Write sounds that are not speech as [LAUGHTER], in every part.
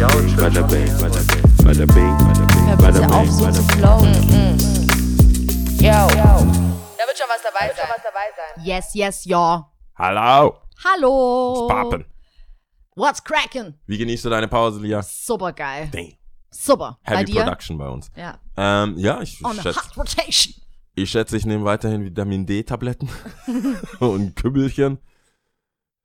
Bada bing, bada bing, bada bing, bada bing, bada bitte auf, bing, so zu bing. flowen. Yo. Da wird schon was dabei sein. Yes, yes, ja. Hallo, Hallo. Papen. What's cracking? Wie genießt du deine Pause, Lia? Super geil. Damn. Super. Bei Heavy dir? Production bei uns. Ja. Ähm, ja, ich On a schätze, hot rotation. ich schätze, ich nehme weiterhin Vitamin D-Tabletten [LAUGHS] [LAUGHS] und Kübelchen.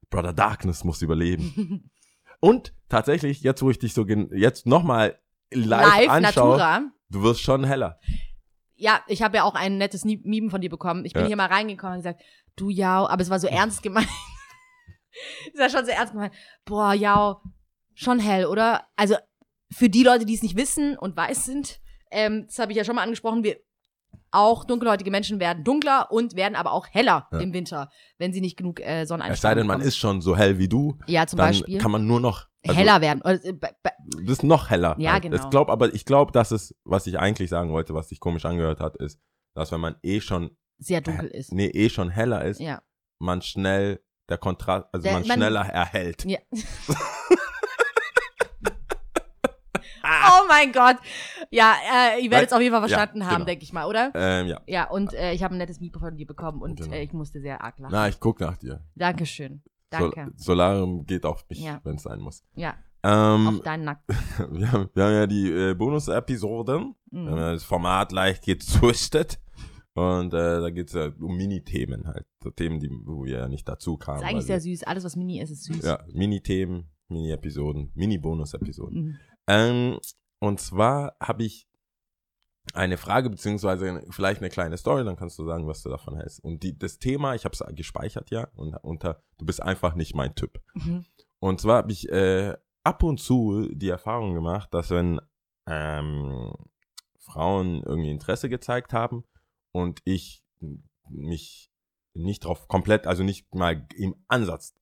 Brother Darkness muss überleben. [LAUGHS] Und tatsächlich, jetzt wo ich dich so jetzt nochmal live, Live, anschaue, Natura. du wirst schon heller. Ja, ich habe ja auch ein nettes Meme von dir bekommen. Ich bin Ja. hier mal reingekommen und gesagt, du Jau, aber es war so [LAUGHS] ernst gemeint. [LAUGHS] es war schon so ernst gemeint. Boah, Jau, schon hell, oder? Also für die Leute, die es nicht wissen und weiß sind, ähm, das habe ich ja schon mal angesprochen, wir auch dunkelhäutige Menschen werden dunkler und werden aber auch heller Ja. im Winter, wenn sie nicht genug äh, Sonneneinstrahlung Es sei denn, man bekommen. ist schon so hell wie du, Ja, zum dann Beispiel. kann man nur noch also, heller werden. Äh, Du bist noch heller. Ja, halt. genau. Ich glaub, aber ich glaube, dass es, was ich eigentlich sagen wollte, was sich komisch angehört hat, ist, dass wenn man eh schon, sehr dunkel ist. nee, eh schon heller ist, Ja. man schnell der Kontrast, also Der- man, man- schneller erhält. ja. [LAUGHS] [LAUGHS] oh mein Gott. Ja, äh, ihr werdet es auf jeden Fall Ja, verstanden haben, genau. denke ich mal, oder? Ähm, ja. Ja, und äh, ich habe ein nettes Mikro von dir bekommen und Genau. äh, ich musste sehr arg lachen. Na, ich guck nach dir. Dankeschön. Sol Danke. Solarium geht auf mich, Ja. wenn es sein muss. ja, Ähm, auf deinen Nacken. [LAUGHS] wir, haben, wir haben ja die äh, Bonus-Episoden. Mhm. ja das Format leicht gezüchtet. Und äh, da geht's ja um Mini-Themen halt. So Themen, die, wo wir ja nicht dazu kamen. ist eigentlich sehr süß. Alles, was Mini ist, ist süß. Ja, Mini-Themen, Mini-Episoden, Mini-Bonus-Episoden. Mhm. Ähm, und zwar habe ich eine Frage, beziehungsweise vielleicht eine kleine Story, dann kannst du sagen, was du davon hältst. Und die, das Thema, ich habe es gespeichert ja, und unter, du bist einfach nicht mein Typ. Mhm. Und zwar habe ich äh, ab und zu die Erfahrung gemacht, dass wenn ähm, Frauen irgendwie Interesse gezeigt haben und ich mich nicht drauf komplett, also nicht mal im Ansatz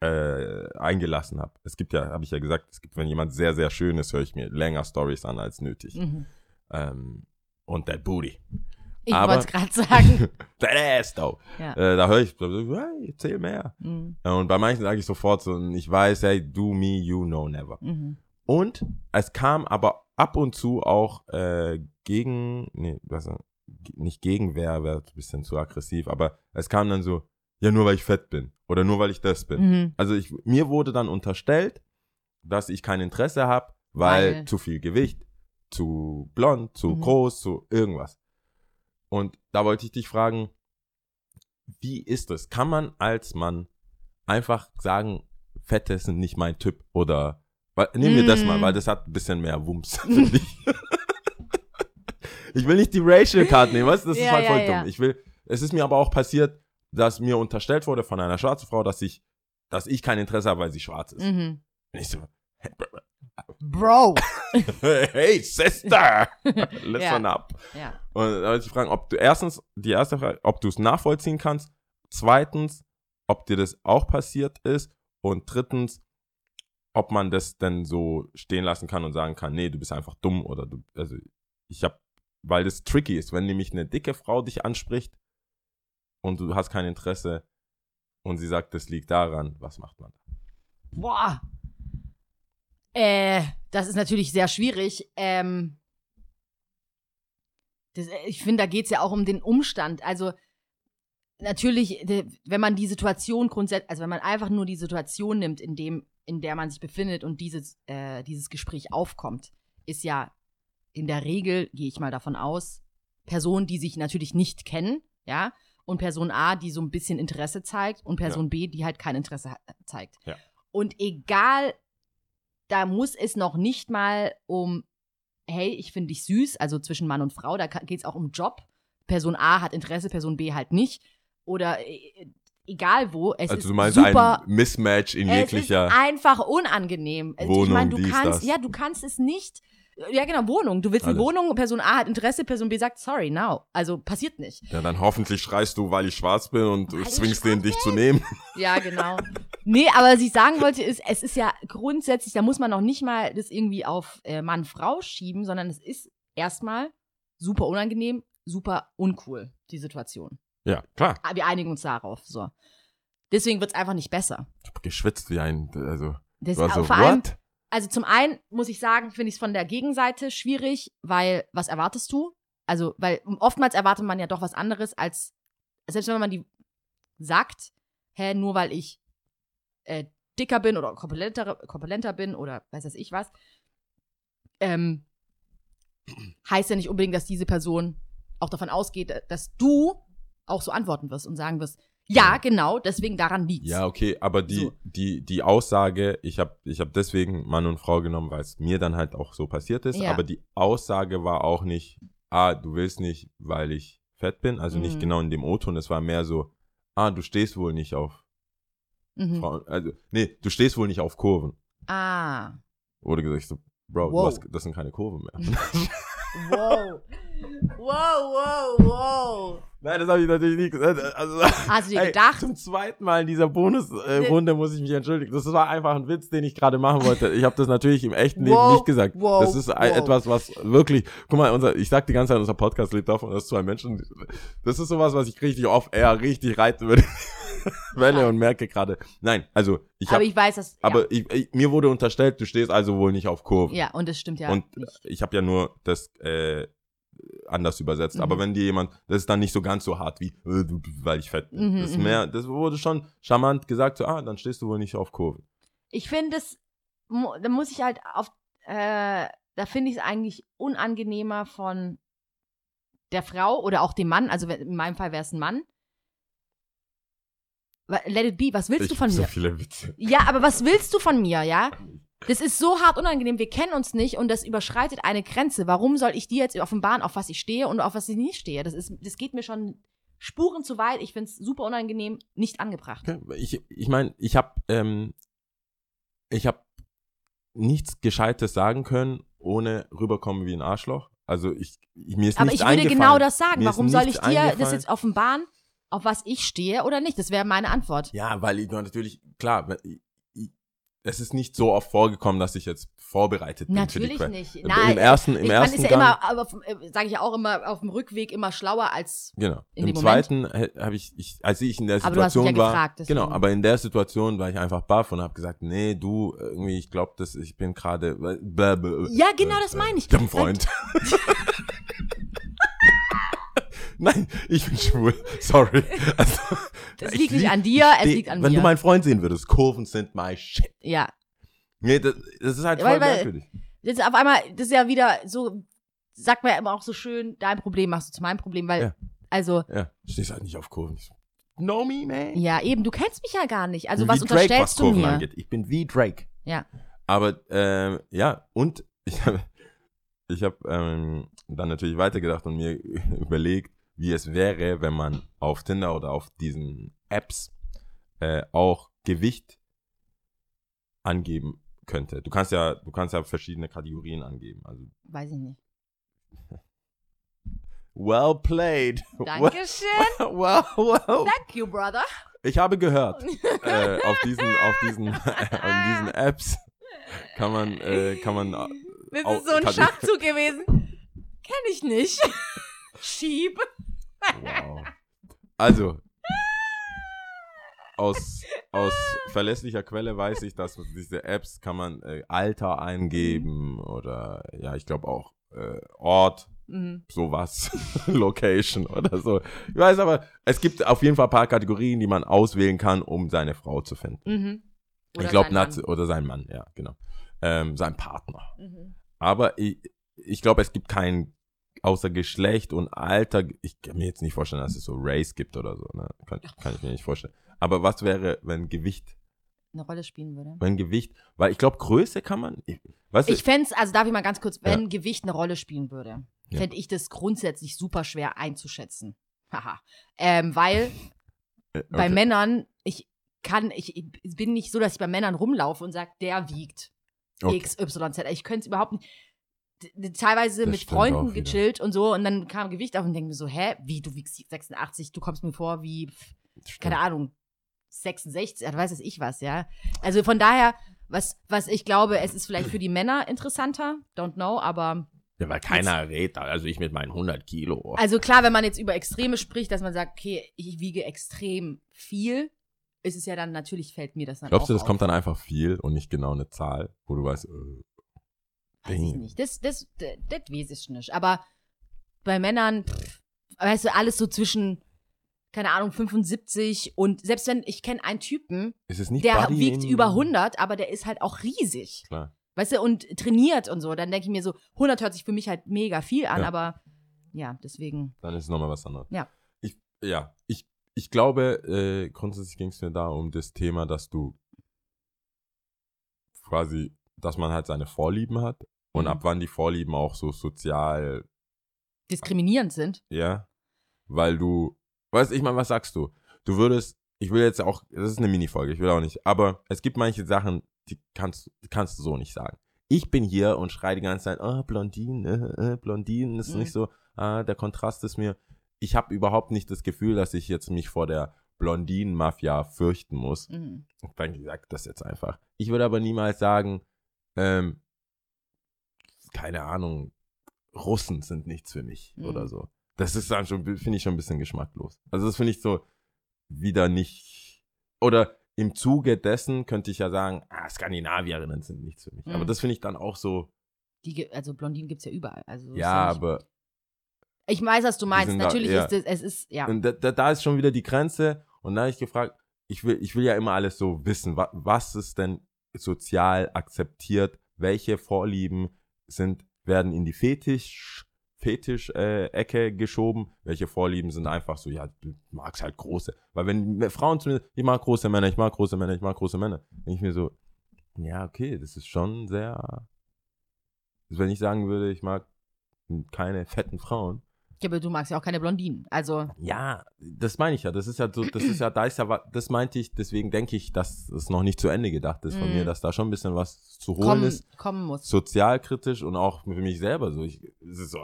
äh, eingelassen habe. Es gibt ja, habe ich ja gesagt, es gibt, wenn jemand sehr, sehr schön ist, höre ich mir länger Stories an als nötig. Mhm. Ähm, und That Booty. Ich Aber- wollte es gerade sagen. That Ass, though. Ja. Äh, da höre ich, so, hey, erzähl mehr. Mhm. Und bei manchen sage ich sofort so, ich weiß, hey, do me, you know never. Mhm. Und es kam aber ab und zu auch äh, gegen, nee, was, nicht Gegenwehr, wäre ein bisschen zu aggressiv, aber es kam dann so, ja, nur weil ich fett bin oder nur weil ich das bin. Mhm. Also ich, mir wurde dann unterstellt, dass ich kein Interesse habe, weil, Weil- zu viel Gewicht, zu blond, zu Mhm. groß, zu irgendwas. Und da wollte ich dich fragen, wie ist es? Kann man als Mann einfach sagen, Fette sind nicht mein Typ oder weil, nehmen wir das mal, Mm. weil das hat ein bisschen mehr Wumms, finde ich. [LAUGHS] ich will nicht die Racial Card nehmen, weißt du, das ist Ja, halt ja, voll ja. dumm. Ich will, es ist mir aber auch passiert, dass mir unterstellt wurde von einer schwarzen Frau, dass ich, dass ich kein Interesse habe, weil sie schwarz ist. Mhm. Und ich so, Bro. [LAUGHS] hey, Sister, [LAUGHS] listen Ja. up. ja. Und da wollte ich fragen, ob du erstens, die erste Frage, ob du es nachvollziehen kannst. Zweitens, ob dir das auch passiert ist. Und drittens, ob man das denn so stehen lassen kann und sagen kann, nee, du bist einfach dumm oder du, also ich hab, weil das tricky ist, wenn nämlich eine dicke Frau dich anspricht und du hast kein Interesse und sie sagt, das liegt daran, was macht man? Boah. Äh, das ist natürlich sehr schwierig. Ähm, das, äh, ich finde, da geht es ja auch um den Umstand. Also, natürlich, wenn man die Situation grundsätzlich, also wenn man einfach nur die Situation nimmt, in, dem, in der man sich befindet und dieses, äh, dieses Gespräch aufkommt, ist ja in der Regel, gehe ich mal davon aus, Personen, die sich natürlich nicht kennen, ja, und Person A, die so ein bisschen Interesse zeigt und Person B, die halt kein Interesse ha- zeigt. Ja. Und egal, da muss es noch nicht mal um, hey, ich finde dich süß, also zwischen Mann und Frau, da geht es auch um Job. Person A hat Interesse, Person B halt nicht. Oder äh, egal wo, es also ist du meinst super. ein Mismatch in es jeglicher ist einfach unangenehm. ich Wohnung, meine, du kannst, ja, du kannst es nicht. Ja, genau, Wohnung. Du willst eine Alles. Wohnung, Person A hat Interesse, Person B sagt, sorry, now. Also passiert nicht. Ja, dann hoffentlich schreist du, weil ich schwarz bin und Weil du zwingst den, dich zu nehmen. [LAUGHS] Ja, genau. Nee, aber was ich sagen wollte, ist, es ist ja grundsätzlich, da muss man noch nicht mal das irgendwie auf äh, Mann-Frau schieben, sondern es ist erstmal super unangenehm, super uncool, die Situation. Ja, klar. Ah, Wir einigen uns darauf. So. Deswegen wird es einfach nicht besser. Ich hab geschwitzt wie ein, also, Das, so, vor allem, what? Also zum einen muss ich sagen, finde ich es von der Gegenseite schwierig, weil was erwartest du? Also, weil oftmals erwartet man ja doch was anderes als, selbst wenn man die sagt, hä, nur weil ich äh, dicker bin oder korpulenter, korpulenter bin oder weiß das ich was, ähm, heißt ja nicht unbedingt, dass diese Person auch davon ausgeht, dass du auch so antworten wirst und sagen wirst, ja, genau, deswegen daran liegt's. Ja, okay, aber die, So. die, die Aussage, ich habe ich hab deswegen Mann und Frau genommen, weil es mir dann halt auch so passiert ist, Ja. aber die Aussage war auch nicht, ah, du willst nicht, weil ich fett bin, also nicht Mhm. genau in dem O-Ton, es war mehr so, ah, du stehst wohl nicht auf Mhm. Frauen, also, nee, du stehst wohl nicht auf Kurven. Ah. Wurde gesagt, so, Bro, Wow. hast, das sind keine Kurven mehr. [LAUGHS] [LAUGHS] Wow. Wow, wow, wow. Nein, das habe ich natürlich nicht gesagt. Also, Hast du dir ey, gedacht? Zum zweiten Mal in dieser Bonusrunde muss ich mich entschuldigen. Das war einfach ein Witz, den ich gerade machen wollte. Ich habe das natürlich im echten Leben Wow, nicht gesagt. wow, das ist wow. etwas, was wirklich, guck mal, unser, ich sag die ganze Zeit, unser Podcast lebt davon, dass zwei Menschen, das ist sowas, was ich richtig off air richtig reiten würde. [LAUGHS] Welle und merke gerade, nein, also ich aber habe, ich weiß, dass. aber ich, ich, mir wurde unterstellt, du stehst also wohl nicht auf Kurven. Ja, ja und das stimmt ja. und nicht. ich habe ja nur das äh, anders übersetzt. Mhm. Aber wenn dir jemand, das ist dann nicht so ganz so hart wie, äh, du- weil ich fett bin. Mhm, das, ist mhm. mehr, das wurde schon charmant gesagt, so, ah, dann stehst du wohl nicht auf Kurven. Ich finde es, da muss ich halt auf, äh, da finde ich es eigentlich unangenehmer von der Frau oder auch dem Mann, also in meinem Fall wäre es ein Mann. Let it be, was willst ich du von hab so mir? viele Witze. Ja, aber was willst du von mir, ja? Das ist so hart unangenehm, wir kennen uns nicht und das überschreitet eine Grenze. Warum soll ich dir jetzt offenbaren, auf was ich stehe und auf was ich nicht stehe? Das, ist, das geht mir schon Spuren zu weit. Ich finde es super unangenehm, nicht angebracht. Okay, Ich, ich meine, ich habe ähm, ich habe nichts Gescheites sagen können, ohne rüberkommen wie ein Arschloch. Also ich, ich mir ist Aber ich würde genau das sagen. Mir Warum soll ich dir das jetzt offenbaren, auf was ich stehe oder nicht? Das wäre meine Antwort. Ja, weil ich natürlich, klar, wenn- ich, ich, es ist nicht so oft vorgekommen, dass ich jetzt vorbereitet bin für die Natürlich nicht. Im Nein, ersten, im ich, man ersten ist ja Gang, immer, sage ich ja auch immer, auf dem Rückweg immer schlauer als. Genau. in Im dem zweiten habe ich, ich, als ich in der Aber du hast mich Situation ja war, gefragt, deswegen. genau, aber in der Situation war ich einfach baff und habe gesagt, nee, du, irgendwie, ich glaube, dass ich bin gerade, äh, Ja, genau äh, das meine ich. Ich habe einen Freund. [LAUGHS] [LAUGHS] Nein, ich bin schwul. Sorry. Also, Das liegt nicht lieb- an dir, es liegt an Wenn mir. du meinen Freund sehen würdest, Kurven sind my shit. Ja. Nee, das, das ist halt Weil- voll weil- merkwürdig. Jetzt auf einmal, das ist ja wieder so, sagt man ja immer auch so schön, dein Problem machst du zu meinem Problem, weil, Ja. also, Ja, stehst halt nicht auf Kurven. Know me, man. ja, eben, du kennst mich ja gar nicht. Also, Wie was Drake, unterstellst was du Kurven mir? Angeht. Ich bin wie Drake. Ja. Aber ähm, ja, und [LAUGHS] ich habe ich hab, ähm, dann natürlich weitergedacht und mir [LAUGHS] überlegt, wie es wäre, wenn man auf Tinder oder auf diesen Apps äh, auch Gewicht angeben könnte. Du kannst ja, du kannst ja verschiedene Kategorien angeben. Also Weiß ich nicht. [LAUGHS] well played. [LAUGHS] Dankeschön. [LAUGHS] Well, well. Thank you, brother. Ich habe gehört, äh, auf diesen, auf diesen, auf diesen Apps kann man, äh, kann man Das ist so ein Schachzug gewesen. Kenn ich nicht. Schieb. Wow. Also, aus, aus verlässlicher Quelle weiß ich, dass diese Apps kann man äh, Alter eingeben oder ja, ich glaube auch äh, Ort, Mhm. sowas, [LAUGHS] Location oder so. Ich weiß aber, es gibt auf jeden Fall ein paar Kategorien, die man auswählen kann, um seine Frau zu finden. Mhm. Ich glaube. Nazi oder sein Mann, ja, genau. Ähm, sein Partner. Mhm. Aber ich, ich glaube, es gibt kein, außer Geschlecht und Alter, ich kann mir jetzt nicht vorstellen, dass es so Race gibt oder so, ne? Kann, kann ich mir nicht vorstellen. Aber was wäre, wenn Gewicht, Eine Rolle spielen würde. wenn Gewicht, weil ich glaube, Größe kann man, ich, weißt du, Ich fände es, also darf ich mal ganz kurz, wenn Ja. Gewicht eine Rolle spielen würde, Ja. fände ich das grundsätzlich super schwer einzuschätzen. [LAUGHS] Haha. ähm, weil äh, bei okay. Männern, ich kann, ich, ich bin nicht so, dass ich bei Männern rumlaufe und sage, der wiegt Okay. XYZ. Ich könnte es überhaupt nicht. Teilweise Das mit Freunden gechillt und so und dann kam Gewicht auf und denke mir so, hä, wie, du wiegst 86, du kommst mir vor wie, keine Ahnung, 66, also weiß es ich was, ja. Also von daher, was, was ich glaube, es ist vielleicht für die Männer interessanter, don't know, aber Ja, weil keiner redet, also ich mit meinen 100 Kilo. also klar, wenn man jetzt über Extreme spricht, dass man sagt, okay, ich wiege extrem viel, ist es ja dann, natürlich fällt mir das dann Glaubst du, das auf. kommt dann einfach viel und nicht genau eine Zahl, wo du weißt, äh, Weiß ich nicht. Das, das, das, das weiß ich nicht. Aber bei Männern, pff, weißt du, alles so zwischen, keine Ahnung, 75 und selbst wenn, ich kenne einen Typen, der Buddy wiegt über 100, aber der ist halt auch riesig. Klar. Weißt du, und trainiert und so. Dann denke ich mir so, 100 hört sich für mich halt mega viel an, Ja. aber ja, deswegen. Dann ist es nochmal was anderes. Ja. Ich, ja, ich, ich glaube, äh, grundsätzlich ging es mir da um das Thema, dass du quasi, dass man halt seine Vorlieben hat und Mhm. ab wann die Vorlieben auch so sozial, diskriminierend sind. ja, weil du, weißt ich meine, was sagst du? Du würdest, ich will jetzt auch, das ist eine Minifolge, ich will auch nicht, aber es gibt manche Sachen, die kannst, die kannst du so nicht sagen. Ich bin hier und schreie die ganze Zeit, oh, Blondinen, äh, äh, Blondinen, ist Mhm. nicht so, ah, der Kontrast ist mir, ich habe überhaupt nicht das Gefühl, dass ich jetzt mich vor der Blondinen-Mafia fürchten muss. Mhm. Dann gesagt das jetzt einfach. Ich würde aber niemals sagen, ähm, keine Ahnung, Russen sind nichts für mich Mhm. oder so. Das ist dann schon, finde ich schon ein bisschen geschmacklos. Also das finde ich so wieder nicht, oder im Zuge dessen könnte ich ja sagen, ah, Skandinavierinnen sind nichts für mich. Mhm. Aber das finde ich dann auch so, Die, also Blondinen gibt es ja überall. Also ja, aber Ich weiß, was du meinst. sind da- Natürlich ja. ist es, es ist, ja. Und da, da, da ist schon wieder die Grenze. Und da habe ich gefragt, ich will, ich will ja immer alles so wissen. Was, was ist denn sozial akzeptiert? Welche Vorlieben sind, werden in die Fetisch, Fetisch-Ecke geschoben? Welche Vorlieben sind einfach so, ja, du magst halt große. Weil wenn Frauen zu mir, ich mag große Männer, ich mag große Männer, ich mag große Männer, denke ich mir so, ja, okay, das ist schon sehr, wenn ich sagen würde, ich mag keine fetten Frauen, ja, aber du magst ja auch keine Blondinen. Also, ja, das meine ich ja. Das ist ja so, das ist ja, da ist ja was, das meinte ich, deswegen denke ich, dass es noch nicht zu Ende gedacht ist von Mm. mir, dass da schon ein bisschen was zu holen kommen, ist. kommen muss. Sozialkritisch und auch für mich selber so. Ich, es ist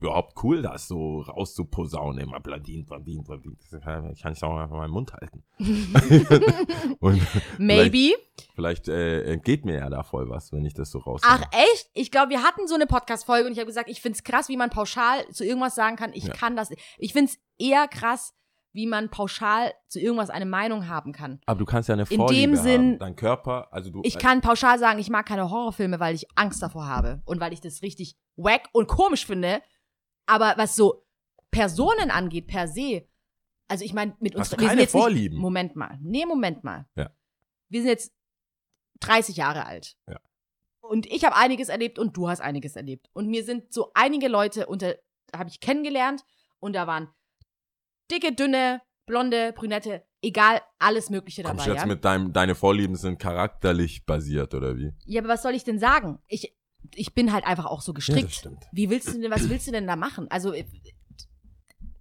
überhaupt cool, das so rauszuposaunen, immer Bladin, Bladin, Bladin. Das kann, ich auch einfach meinen Mund halten. [LAUGHS] [LAUGHS] und Maybe. Vielleicht äh, entgeht mir ja da voll was, wenn ich das so raus. Ach, echt? Ich glaube, wir hatten so eine Podcast-Folge und ich habe gesagt, ich find's krass, wie man pauschal zu irgendwas sagen kann. Ich Ja. kann das. Ich find's eher krass, wie man pauschal zu irgendwas eine Meinung haben kann. Aber du kannst ja eine In Vorliebe dem Sinn- haben. Dein Körper, also du. Ich kann pauschal sagen, ich mag keine Horrorfilme, weil ich Angst davor habe und weil ich das richtig wack und komisch finde. Aber was so Personen angeht, per se, also ich meine, mit uns Hast du wir sind keine jetzt nicht- Vorlieben? Moment mal. Nee, Moment mal. Ja. Wir sind jetzt 30 Jahre alt. Ja. Und ich habe einiges erlebt und du hast einiges erlebt. Und mir sind so einige Leute unter, habe ich kennengelernt und da waren dicke, dünne, blonde, brünette, egal, alles Mögliche Kommst dabei. du jetzt ja? mit deinem, deine Vorlieben sind charakterlich basiert, oder wie? Ja, aber was soll ich denn sagen? Ich, ich bin halt einfach auch so gestrickt. stimmt. Wie willst du denn, was willst du denn da machen? Also äh,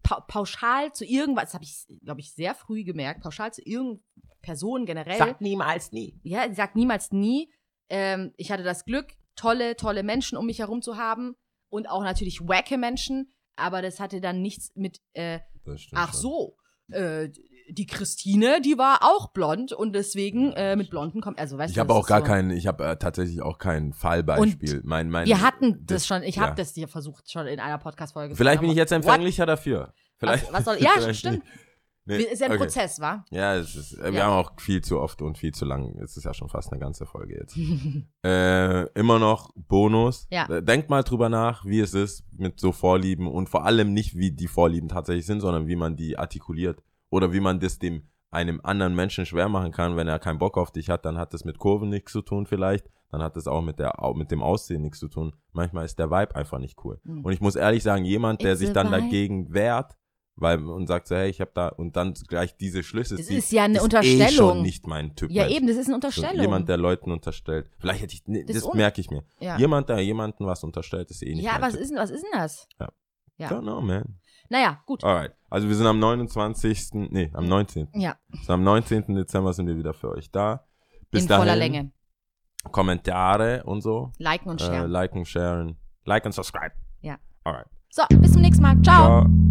pa pauschal zu irgendwas, das habe ich, glaube ich, sehr früh gemerkt, pauschal zu irgendeiner Person generell. niemals nie. ja, sie sagt niemals nie. Ähm, ich hatte das Glück, tolle, tolle Menschen um mich herum zu haben und auch natürlich wacke Menschen, aber das hatte dann nichts mit, äh, Das ach so, äh, die Christine, die war auch blond und deswegen äh, mit Blonden kommt, also weißt Ich habe das auch gar so. keinen, ich habe äh, tatsächlich auch kein Fallbeispiel. mein, mein, Wir hatten das, schon, ich ja. habe das dir versucht schon in einer Podcast-Folge. zu Vielleicht bin ich jetzt empfänglicher dafür. Vielleicht, Was, was soll, [LAUGHS] ja, vielleicht stimmt. Nee, Ist ja ein okay. Prozess, wa? Ja, es ist, äh, wir Ja. haben auch viel zu oft und viel zu lang. Es ist ja schon fast eine ganze Folge jetzt. [LAUGHS] äh, immer noch Bonus. Ja. Äh, Denkt mal drüber nach, wie es ist mit so Vorlieben und vor allem nicht, wie die Vorlieben tatsächlich sind, sondern wie man die artikuliert. Oder wie man das dem einem anderen Menschen schwer machen kann, wenn er keinen Bock auf dich hat, dann hat das mit Kurven nichts zu tun vielleicht, dann hat das auch mit, der, mit dem Aussehen nichts zu tun. Manchmal ist der Vibe einfach nicht cool. Mhm. Und ich muss ehrlich sagen, jemand, der It's sich dann dagegen wehrt, weil und sagt so, hey, ich habe da und dann gleich diese Schlüsse Das zieht, ist ja eine Eh schon Unterstellung. nicht mein Typ. ja, Mensch. eben, das ist eine So, Unterstellung. jemand, der Leuten unterstellt. Vielleicht hätte ich, nee, Das das, ist merke ich mir. ja, Jemand, der jemanden was unterstellt, ist eh nicht ja mein was, Typ. ist, denn- was ist denn das? ja. Don't know, man. Naja, gut. Alright. Also wir sind am 29. Nee, am 19. Ja, So, am 19. Dezember sind wir wieder für euch da. Bis in dahin, voller Länge. Kommentare und so. Liken und Äh, sharen. liken, sharen. Like und subscribe. Ja. Alright. So, bis zum nächsten Mal. Ciao. Ciao.